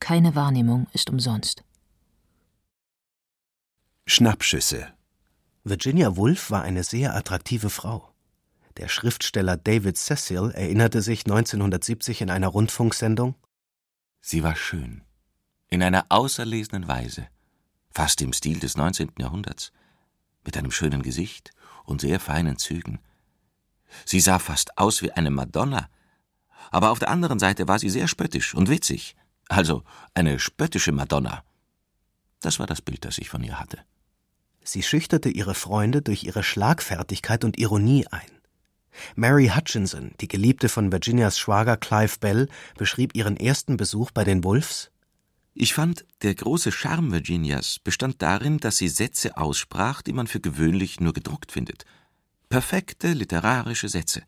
Keine Wahrnehmung ist umsonst. Schnappschüsse Virginia Woolf war eine sehr attraktive Frau. Der Schriftsteller David Cecil erinnerte sich 1970 in einer Rundfunksendung Sie war schön, in einer auserlesenen Weise fast im Stil des 19. Jahrhunderts, mit einem schönen Gesicht und sehr feinen Zügen. Sie sah fast aus wie eine Madonna, aber auf der anderen Seite war sie sehr spöttisch und witzig, also eine spöttische Madonna. Das war das Bild, das ich von ihr hatte. Sie schüchterte ihre Freunde durch ihre Schlagfertigkeit und Ironie ein. Mary Hutchinson, die Geliebte von Virginias Schwager Clive Bell, beschrieb ihren ersten Besuch bei den Wolfs ich fand, der große Charme Virginias bestand darin, dass sie Sätze aussprach, die man für gewöhnlich nur gedruckt findet. Perfekte literarische Sätze,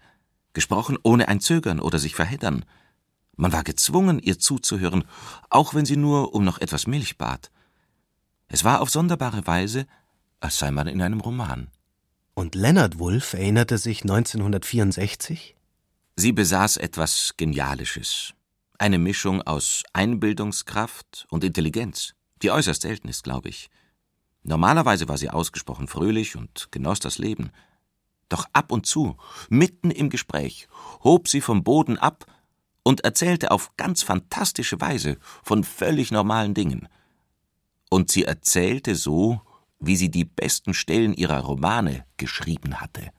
gesprochen ohne ein Zögern oder sich verheddern. Man war gezwungen, ihr zuzuhören, auch wenn sie nur um noch etwas Milch bat. Es war auf sonderbare Weise, als sei man in einem Roman. Und Leonard Woolf erinnerte sich 1964? Sie besaß etwas Genialisches, eine Mischung aus Einbildungskraft und Intelligenz, die äußerst selten ist, glaube ich. Normalerweise war sie ausgesprochen fröhlich und genoss das Leben. Doch ab und zu, mitten im Gespräch, hob sie vom Boden ab und erzählte auf ganz fantastische Weise von völlig normalen Dingen. Und sie erzählte so, wie sie die besten Stellen ihrer Romane geschrieben hatte.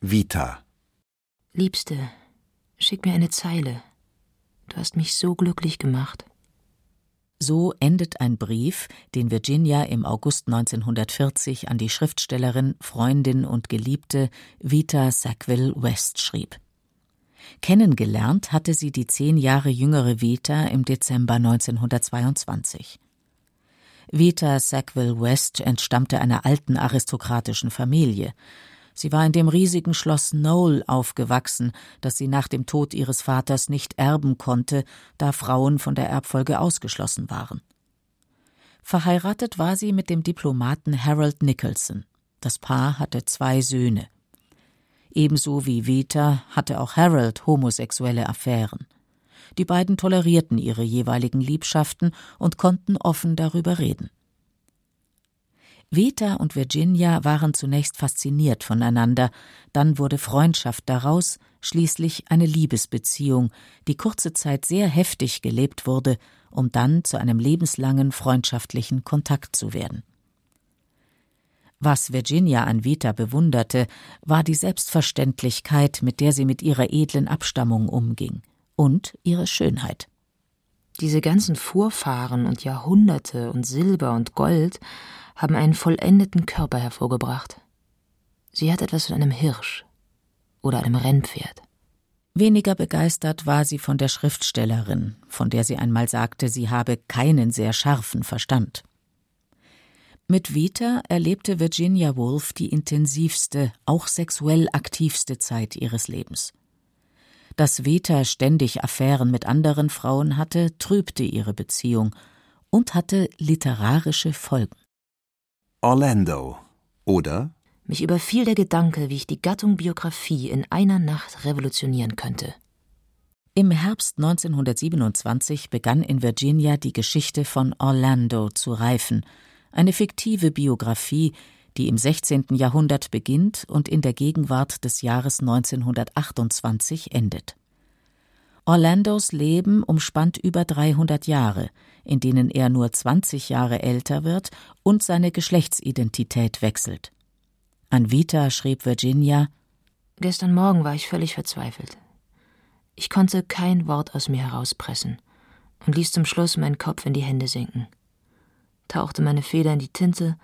Vita Liebste, Schick mir eine Zeile. Du hast mich so glücklich gemacht. So endet ein Brief, den Virginia im August 1940 an die Schriftstellerin, Freundin und Geliebte Vita Sackville West schrieb. Kennengelernt hatte sie die zehn Jahre jüngere Vita im Dezember 1922. Vita Sackville West entstammte einer alten aristokratischen Familie. Sie war in dem riesigen Schloss Knoll aufgewachsen, das sie nach dem Tod ihres Vaters nicht erben konnte, da Frauen von der Erbfolge ausgeschlossen waren. Verheiratet war sie mit dem Diplomaten Harold Nicholson. Das Paar hatte zwei Söhne. Ebenso wie Veta hatte auch Harold homosexuelle Affären. Die beiden tolerierten ihre jeweiligen Liebschaften und konnten offen darüber reden. Veta und Virginia waren zunächst fasziniert voneinander, dann wurde Freundschaft daraus, schließlich eine Liebesbeziehung, die kurze Zeit sehr heftig gelebt wurde, um dann zu einem lebenslangen freundschaftlichen Kontakt zu werden. Was Virginia an Vita bewunderte, war die Selbstverständlichkeit, mit der sie mit ihrer edlen Abstammung umging, und ihre Schönheit. Diese ganzen Vorfahren und Jahrhunderte und Silber und Gold haben einen vollendeten Körper hervorgebracht. Sie hat etwas von einem Hirsch oder einem Rennpferd. Weniger begeistert war sie von der Schriftstellerin, von der sie einmal sagte, sie habe keinen sehr scharfen Verstand. Mit Vita erlebte Virginia Woolf die intensivste, auch sexuell aktivste Zeit ihres Lebens. Dass Vita ständig Affären mit anderen Frauen hatte, trübte ihre Beziehung und hatte literarische Folgen. Orlando oder Mich überfiel der Gedanke, wie ich die Gattung Biografie in einer Nacht revolutionieren könnte. Im Herbst 1927 begann in Virginia die Geschichte von Orlando zu reifen, eine fiktive Biografie, die im 16. Jahrhundert beginnt und in der Gegenwart des Jahres 1928 endet. Orlandos Leben umspannt über 300 Jahre, in denen er nur 20 Jahre älter wird und seine Geschlechtsidentität wechselt. An Vita schrieb Virginia Gestern Morgen war ich völlig verzweifelt. Ich konnte kein Wort aus mir herauspressen und ließ zum Schluss meinen Kopf in die Hände sinken tauchte meine Feder in die Tinte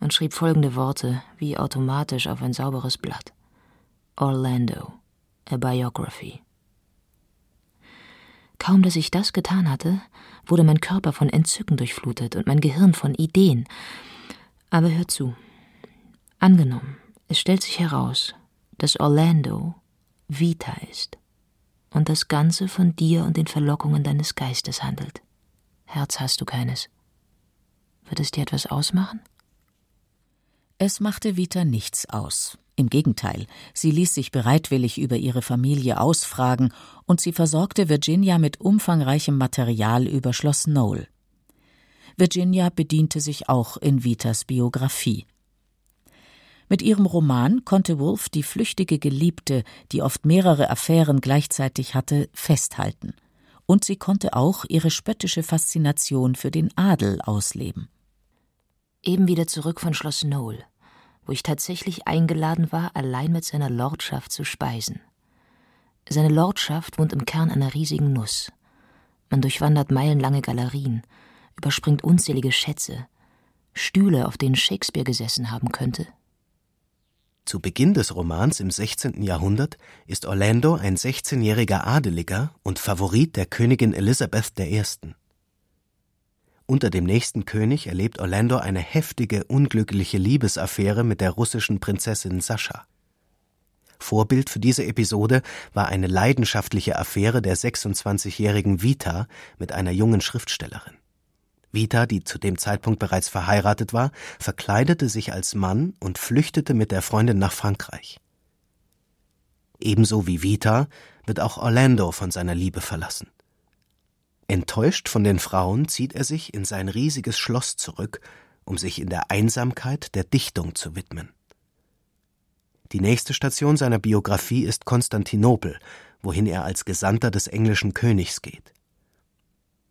und schrieb folgende Worte wie automatisch auf ein sauberes Blatt. Orlando, a Biography. Kaum dass ich das getan hatte, wurde mein Körper von Entzücken durchflutet und mein Gehirn von Ideen. Aber hör zu. Angenommen, es stellt sich heraus, dass Orlando Vita ist und das Ganze von dir und den Verlockungen deines Geistes handelt. Herz hast du keines. Wird es dir etwas ausmachen? Es machte Vita nichts aus. Im Gegenteil, sie ließ sich bereitwillig über ihre Familie ausfragen und sie versorgte Virginia mit umfangreichem Material über Schloss Knoll. Virginia bediente sich auch in Vitas Biografie. Mit ihrem Roman konnte Woolf die flüchtige Geliebte, die oft mehrere Affären gleichzeitig hatte, festhalten. Und sie konnte auch ihre spöttische Faszination für den Adel ausleben eben wieder zurück von Schloss Knoll, wo ich tatsächlich eingeladen war, allein mit seiner Lordschaft zu speisen. Seine Lordschaft wohnt im Kern einer riesigen Nuss. Man durchwandert meilenlange Galerien, überspringt unzählige Schätze, Stühle, auf denen Shakespeare gesessen haben könnte. Zu Beginn des Romans im 16. Jahrhundert ist Orlando ein 16-jähriger Adeliger und Favorit der Königin Elisabeth I. Unter dem nächsten König erlebt Orlando eine heftige, unglückliche Liebesaffäre mit der russischen Prinzessin Sascha. Vorbild für diese Episode war eine leidenschaftliche Affäre der 26-jährigen Vita mit einer jungen Schriftstellerin. Vita, die zu dem Zeitpunkt bereits verheiratet war, verkleidete sich als Mann und flüchtete mit der Freundin nach Frankreich. Ebenso wie Vita wird auch Orlando von seiner Liebe verlassen. Enttäuscht von den Frauen zieht er sich in sein riesiges Schloss zurück, um sich in der Einsamkeit der Dichtung zu widmen. Die nächste Station seiner Biografie ist Konstantinopel, wohin er als Gesandter des englischen Königs geht.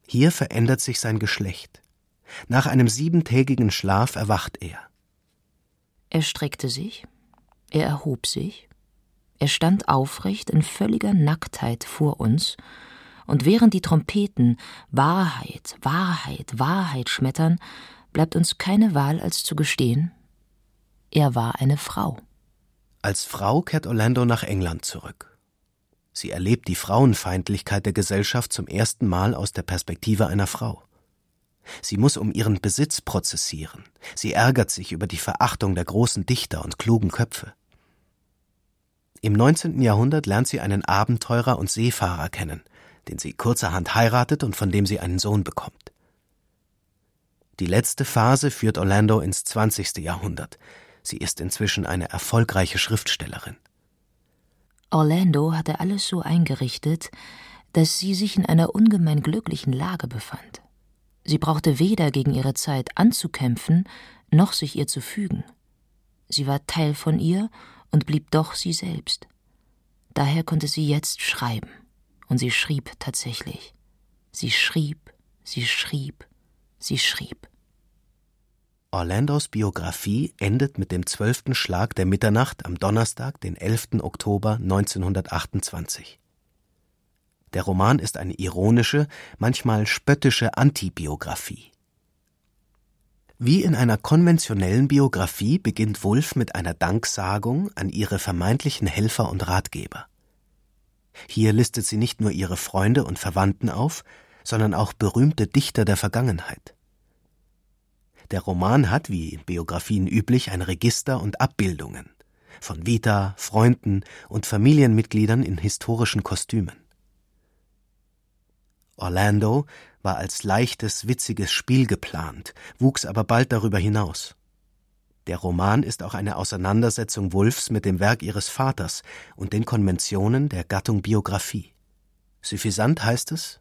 Hier verändert sich sein Geschlecht. Nach einem siebentägigen Schlaf erwacht er. Er streckte sich, er erhob sich, er stand aufrecht in völliger Nacktheit vor uns und während die Trompeten Wahrheit, Wahrheit, Wahrheit schmettern, bleibt uns keine Wahl, als zu gestehen, er war eine Frau. Als Frau kehrt Orlando nach England zurück. Sie erlebt die Frauenfeindlichkeit der Gesellschaft zum ersten Mal aus der Perspektive einer Frau. Sie muss um ihren Besitz prozessieren. Sie ärgert sich über die Verachtung der großen Dichter und klugen Köpfe. Im 19. Jahrhundert lernt sie einen Abenteurer und Seefahrer kennen, den sie kurzerhand heiratet und von dem sie einen Sohn bekommt. Die letzte Phase führt Orlando ins 20. Jahrhundert. Sie ist inzwischen eine erfolgreiche Schriftstellerin. Orlando hatte alles so eingerichtet, dass sie sich in einer ungemein glücklichen Lage befand. Sie brauchte weder gegen ihre Zeit anzukämpfen, noch sich ihr zu fügen. Sie war Teil von ihr und blieb doch sie selbst. Daher konnte sie jetzt schreiben. Und sie schrieb tatsächlich. Sie schrieb, sie schrieb, sie schrieb. Orlandos Biografie endet mit dem zwölften Schlag der Mitternacht am Donnerstag, den 11. Oktober 1928. Der Roman ist eine ironische, manchmal spöttische Antibiografie. Wie in einer konventionellen Biografie beginnt Wulf mit einer Danksagung an ihre vermeintlichen Helfer und Ratgeber. Hier listet sie nicht nur ihre Freunde und Verwandten auf, sondern auch berühmte Dichter der Vergangenheit. Der Roman hat, wie in Biografien üblich, ein Register und Abbildungen von Vita, Freunden und Familienmitgliedern in historischen Kostümen. Orlando war als leichtes, witziges Spiel geplant, wuchs aber bald darüber hinaus. Der Roman ist auch eine Auseinandersetzung Wulfs mit dem Werk ihres Vaters und den Konventionen der Gattung Biografie. Suffisant heißt es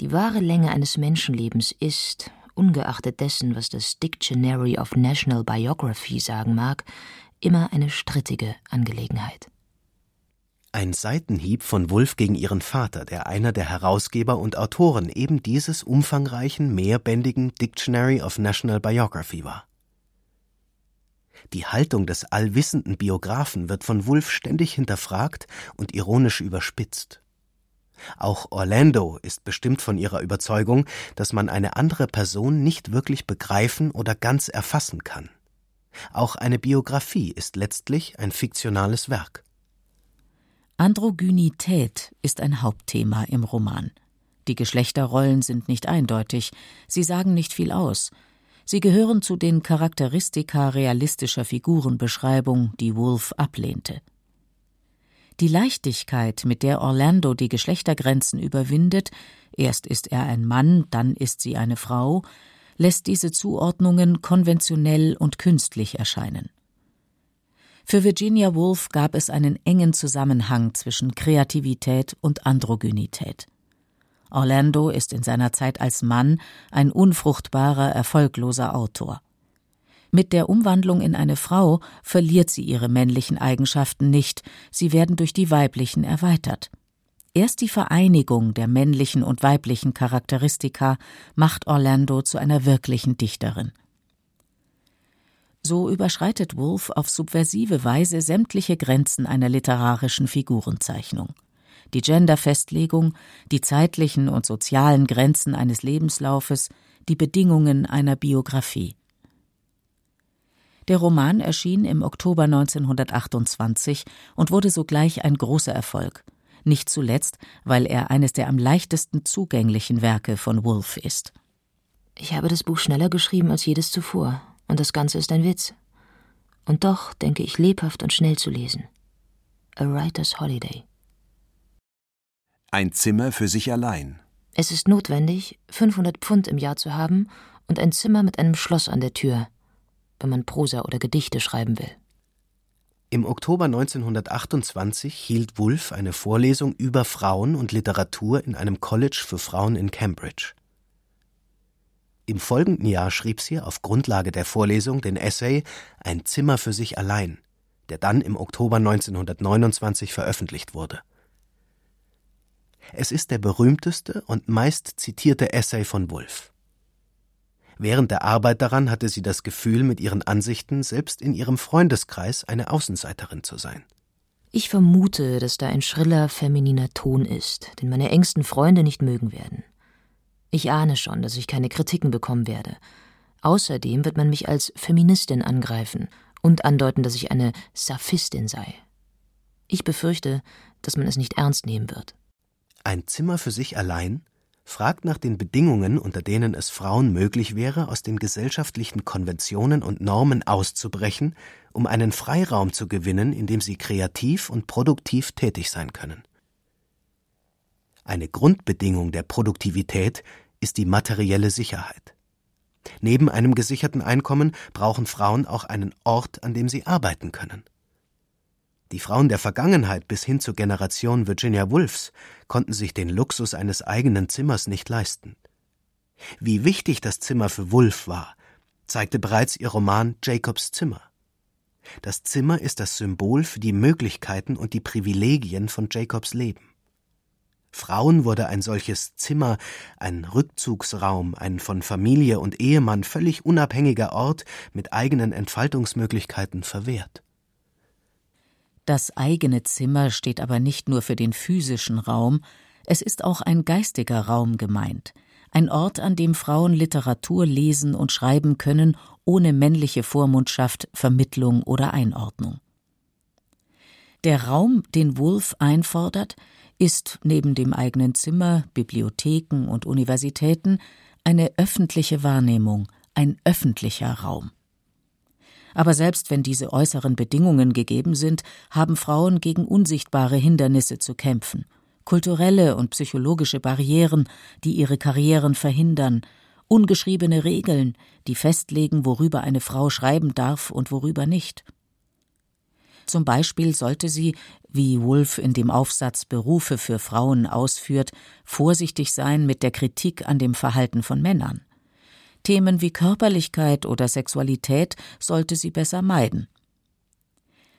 Die wahre Länge eines Menschenlebens ist, ungeachtet dessen, was das Dictionary of National Biography sagen mag, immer eine strittige Angelegenheit. Ein Seitenhieb von Wulf gegen ihren Vater, der einer der Herausgeber und Autoren eben dieses umfangreichen, mehrbändigen Dictionary of National Biography war. Die Haltung des allwissenden Biografen wird von Wulf ständig hinterfragt und ironisch überspitzt. Auch Orlando ist bestimmt von ihrer Überzeugung, dass man eine andere Person nicht wirklich begreifen oder ganz erfassen kann. Auch eine Biografie ist letztlich ein fiktionales Werk. Androgynität ist ein Hauptthema im Roman. Die Geschlechterrollen sind nicht eindeutig, sie sagen nicht viel aus. Sie gehören zu den Charakteristika realistischer Figurenbeschreibung, die Woolf ablehnte. Die Leichtigkeit, mit der Orlando die Geschlechtergrenzen überwindet, erst ist er ein Mann, dann ist sie eine Frau, lässt diese Zuordnungen konventionell und künstlich erscheinen. Für Virginia Woolf gab es einen engen Zusammenhang zwischen Kreativität und Androgynität. Orlando ist in seiner Zeit als Mann ein unfruchtbarer, erfolgloser Autor. Mit der Umwandlung in eine Frau verliert sie ihre männlichen Eigenschaften nicht, sie werden durch die weiblichen erweitert. Erst die Vereinigung der männlichen und weiblichen Charakteristika macht Orlando zu einer wirklichen Dichterin. So überschreitet Woolf auf subversive Weise sämtliche Grenzen einer literarischen Figurenzeichnung. Die Genderfestlegung, die zeitlichen und sozialen Grenzen eines Lebenslaufes, die Bedingungen einer Biografie. Der Roman erschien im Oktober 1928 und wurde sogleich ein großer Erfolg, nicht zuletzt, weil er eines der am leichtesten zugänglichen Werke von Woolf ist. Ich habe das Buch schneller geschrieben als jedes zuvor, und das Ganze ist ein Witz. Und doch denke ich lebhaft und schnell zu lesen. A Writer's Holiday. Ein Zimmer für sich allein. Es ist notwendig, 500 Pfund im Jahr zu haben und ein Zimmer mit einem Schloss an der Tür, wenn man Prosa oder Gedichte schreiben will. Im Oktober 1928 hielt Woolf eine Vorlesung über Frauen und Literatur in einem College für Frauen in Cambridge. Im folgenden Jahr schrieb sie auf Grundlage der Vorlesung den Essay Ein Zimmer für sich allein, der dann im Oktober 1929 veröffentlicht wurde. Es ist der berühmteste und meist zitierte Essay von Woolf. Während der Arbeit daran hatte sie das Gefühl, mit ihren Ansichten selbst in ihrem Freundeskreis eine Außenseiterin zu sein. Ich vermute, dass da ein schriller, femininer Ton ist, den meine engsten Freunde nicht mögen werden. Ich ahne schon, dass ich keine Kritiken bekommen werde. Außerdem wird man mich als Feministin angreifen und andeuten, dass ich eine Saphistin sei. Ich befürchte, dass man es nicht ernst nehmen wird. Ein Zimmer für sich allein fragt nach den Bedingungen, unter denen es Frauen möglich wäre, aus den gesellschaftlichen Konventionen und Normen auszubrechen, um einen Freiraum zu gewinnen, in dem sie kreativ und produktiv tätig sein können. Eine Grundbedingung der Produktivität ist die materielle Sicherheit. Neben einem gesicherten Einkommen brauchen Frauen auch einen Ort, an dem sie arbeiten können. Die Frauen der Vergangenheit bis hin zur Generation Virginia Woolfs konnten sich den Luxus eines eigenen Zimmers nicht leisten. Wie wichtig das Zimmer für Woolf war, zeigte bereits ihr Roman Jacobs Zimmer. Das Zimmer ist das Symbol für die Möglichkeiten und die Privilegien von Jacobs Leben. Frauen wurde ein solches Zimmer, ein Rückzugsraum, ein von Familie und Ehemann völlig unabhängiger Ort mit eigenen Entfaltungsmöglichkeiten verwehrt. Das eigene Zimmer steht aber nicht nur für den physischen Raum, es ist auch ein geistiger Raum gemeint, ein Ort, an dem Frauen Literatur lesen und schreiben können, ohne männliche Vormundschaft, Vermittlung oder Einordnung. Der Raum, den Wolf einfordert, ist neben dem eigenen Zimmer, Bibliotheken und Universitäten eine öffentliche Wahrnehmung, ein öffentlicher Raum. Aber selbst wenn diese äußeren Bedingungen gegeben sind, haben Frauen gegen unsichtbare Hindernisse zu kämpfen, kulturelle und psychologische Barrieren, die ihre Karrieren verhindern, ungeschriebene Regeln, die festlegen, worüber eine Frau schreiben darf und worüber nicht. Zum Beispiel sollte sie, wie Wolf in dem Aufsatz Berufe für Frauen ausführt, vorsichtig sein mit der Kritik an dem Verhalten von Männern. Themen wie Körperlichkeit oder Sexualität sollte sie besser meiden.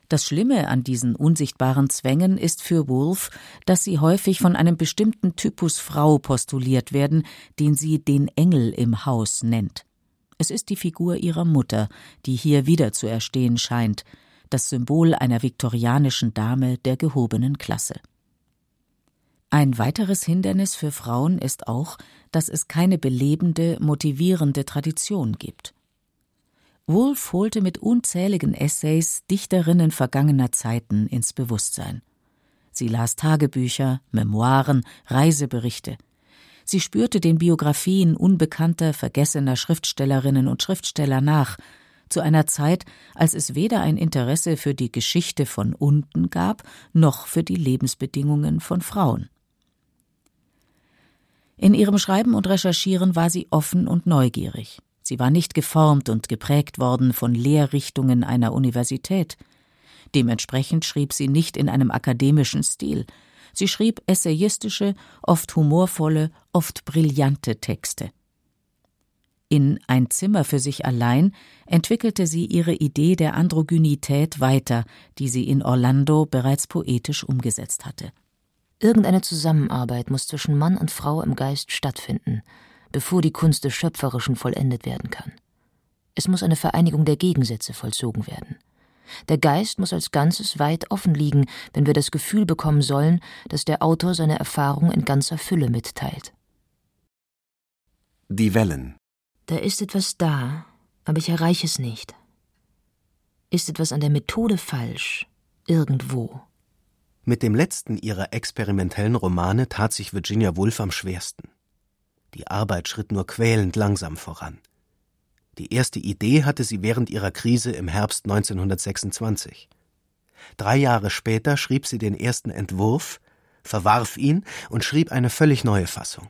Das Schlimme an diesen unsichtbaren Zwängen ist für Wolf, dass sie häufig von einem bestimmten Typus Frau postuliert werden, den sie den Engel im Haus nennt. Es ist die Figur ihrer Mutter, die hier wieder zu erstehen scheint, das Symbol einer viktorianischen Dame der gehobenen Klasse. Ein weiteres Hindernis für Frauen ist auch, dass es keine belebende, motivierende Tradition gibt. Woolf holte mit unzähligen Essays Dichterinnen vergangener Zeiten ins Bewusstsein. Sie las Tagebücher, Memoiren, Reiseberichte. Sie spürte den Biografien unbekannter, vergessener Schriftstellerinnen und Schriftsteller nach, zu einer Zeit, als es weder ein Interesse für die Geschichte von unten gab, noch für die Lebensbedingungen von Frauen. In ihrem Schreiben und Recherchieren war sie offen und neugierig. Sie war nicht geformt und geprägt worden von Lehrrichtungen einer Universität. Dementsprechend schrieb sie nicht in einem akademischen Stil. Sie schrieb essayistische, oft humorvolle, oft brillante Texte. In Ein Zimmer für sich allein entwickelte sie ihre Idee der Androgynität weiter, die sie in Orlando bereits poetisch umgesetzt hatte. Irgendeine Zusammenarbeit muss zwischen Mann und Frau im Geist stattfinden, bevor die Kunst des Schöpferischen vollendet werden kann. Es muss eine Vereinigung der Gegensätze vollzogen werden. Der Geist muss als Ganzes weit offen liegen, wenn wir das Gefühl bekommen sollen, dass der Autor seine Erfahrung in ganzer Fülle mitteilt. Die Wellen. Da ist etwas da, aber ich erreiche es nicht. Ist etwas an der Methode falsch? Irgendwo. Mit dem letzten ihrer experimentellen Romane tat sich Virginia Woolf am schwersten. Die Arbeit schritt nur quälend langsam voran. Die erste Idee hatte sie während ihrer Krise im Herbst 1926. Drei Jahre später schrieb sie den ersten Entwurf, verwarf ihn und schrieb eine völlig neue Fassung.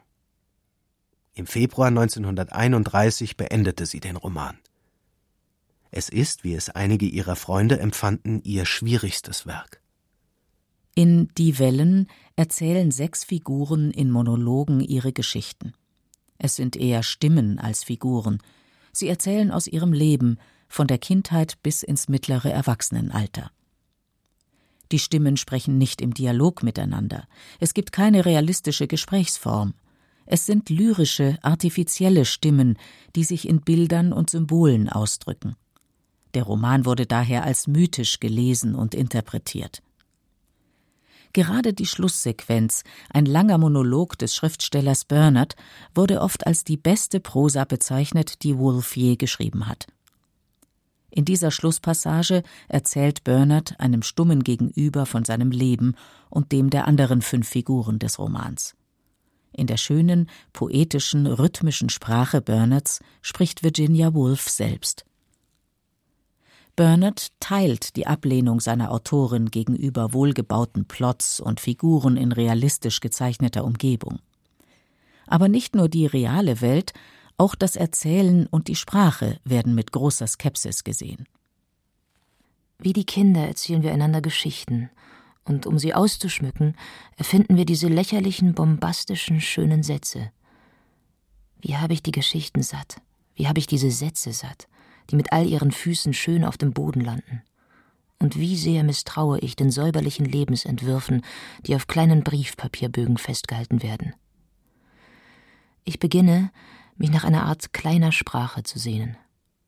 Im Februar 1931 beendete sie den Roman. Es ist, wie es einige ihrer Freunde empfanden, ihr schwierigstes Werk. In Die Wellen erzählen sechs Figuren in Monologen ihre Geschichten. Es sind eher Stimmen als Figuren. Sie erzählen aus ihrem Leben, von der Kindheit bis ins mittlere Erwachsenenalter. Die Stimmen sprechen nicht im Dialog miteinander. Es gibt keine realistische Gesprächsform. Es sind lyrische, artifizielle Stimmen, die sich in Bildern und Symbolen ausdrücken. Der Roman wurde daher als mythisch gelesen und interpretiert. Gerade die Schlusssequenz, ein langer Monolog des Schriftstellers Bernard, wurde oft als die beste Prosa bezeichnet, die Wolfe je geschrieben hat. In dieser Schlusspassage erzählt Bernard einem Stummen gegenüber von seinem Leben und dem der anderen fünf Figuren des Romans. In der schönen, poetischen, rhythmischen Sprache Bernards spricht Virginia Woolf selbst. Bernard teilt die Ablehnung seiner Autorin gegenüber wohlgebauten Plots und Figuren in realistisch gezeichneter Umgebung. Aber nicht nur die reale Welt, Auch das Erzählen und die Sprache werden mit großer Skepsis gesehen. Wie die Kinder erzählen wir einander Geschichten, und um sie auszuschmücken, erfinden wir diese lächerlichen, bombastischen, schönen Sätze. Wie habe ich die Geschichten satt? Wie habe ich diese Sätze satt, die mit all ihren Füßen schön auf dem Boden landen? Und wie sehr misstraue ich den säuberlichen Lebensentwürfen, die auf kleinen Briefpapierbögen festgehalten werden. Ich beginne, mich nach einer Art kleiner Sprache zu sehnen,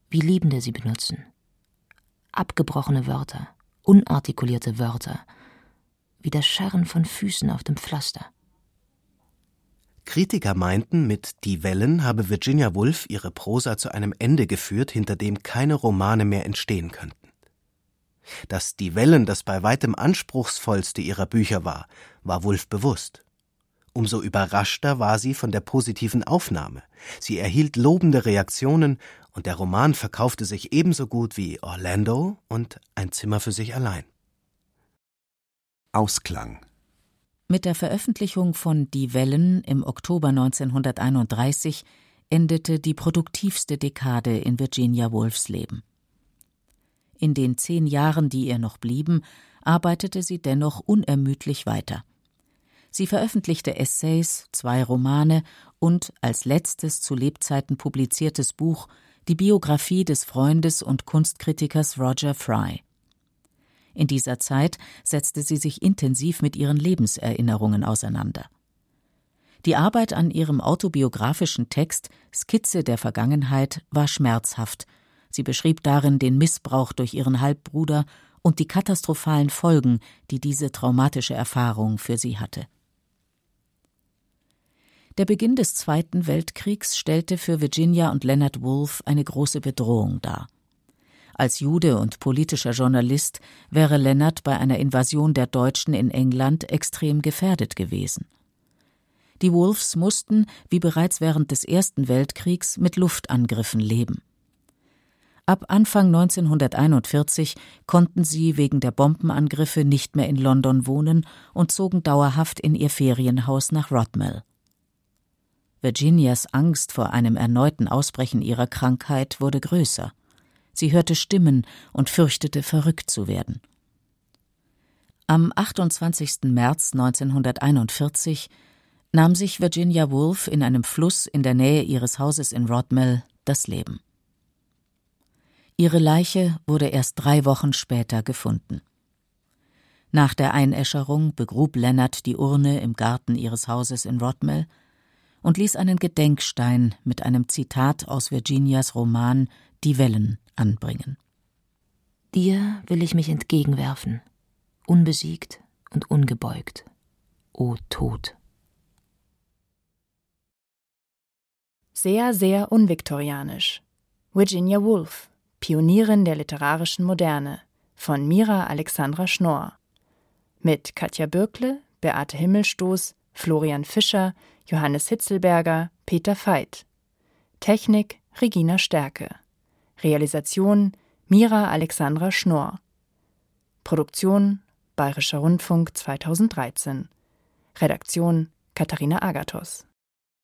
wie Liebende sie benutzen. Abgebrochene Wörter, unartikulierte Wörter, wie das Scharren von Füßen auf dem Pflaster. Kritiker meinten, mit Die Wellen habe Virginia Woolf ihre Prosa zu einem Ende geführt, hinter dem keine Romane mehr entstehen könnten. Dass Die Wellen das bei weitem anspruchsvollste ihrer Bücher war, war Woolf bewusst. Umso überraschter war sie von der positiven Aufnahme. Sie erhielt lobende Reaktionen und der Roman verkaufte sich ebenso gut wie Orlando und Ein Zimmer für sich allein. Ausklang Mit der Veröffentlichung von Die Wellen im Oktober 1931 endete die produktivste Dekade in Virginia Woolfs Leben. In den zehn Jahren, die ihr noch blieben, arbeitete sie dennoch unermüdlich weiter. Sie veröffentlichte Essays, zwei Romane und als letztes zu Lebzeiten publiziertes Buch die Biografie des Freundes und Kunstkritikers Roger Fry. In dieser Zeit setzte sie sich intensiv mit ihren Lebenserinnerungen auseinander. Die Arbeit an ihrem autobiografischen Text Skizze der Vergangenheit war schmerzhaft. Sie beschrieb darin den Missbrauch durch ihren Halbbruder und die katastrophalen Folgen, die diese traumatische Erfahrung für sie hatte. Der Beginn des Zweiten Weltkriegs stellte für Virginia und Leonard Woolf eine große Bedrohung dar. Als Jude und politischer Journalist wäre Leonard bei einer Invasion der Deutschen in England extrem gefährdet gewesen. Die Wolfs mussten, wie bereits während des Ersten Weltkriegs, mit Luftangriffen leben. Ab Anfang 1941 konnten sie wegen der Bombenangriffe nicht mehr in London wohnen und zogen dauerhaft in ihr Ferienhaus nach Rodmell. Virginias Angst vor einem erneuten Ausbrechen ihrer Krankheit wurde größer. Sie hörte Stimmen und fürchtete, verrückt zu werden. Am 28. März 1941 nahm sich Virginia Woolf in einem Fluss in der Nähe ihres Hauses in Rodmell das Leben. Ihre Leiche wurde erst drei Wochen später gefunden. Nach der Einäscherung begrub Lennart die Urne im Garten ihres Hauses in Rodmell und ließ einen Gedenkstein mit einem Zitat aus Virginias Roman Die Wellen anbringen. Dir will ich mich entgegenwerfen, unbesiegt und ungebeugt, o Tod. Sehr, sehr unviktorianisch. Virginia Woolf, Pionierin der literarischen Moderne, von Mira Alexandra Schnorr. Mit Katja Bürkle, Beate Himmelstoß, Florian Fischer, Johannes Hitzelberger, Peter Veit. Technik Regina Stärke. Realisation Mira Alexandra Schnorr. Produktion Bayerischer Rundfunk 2013. Redaktion Katharina Agathos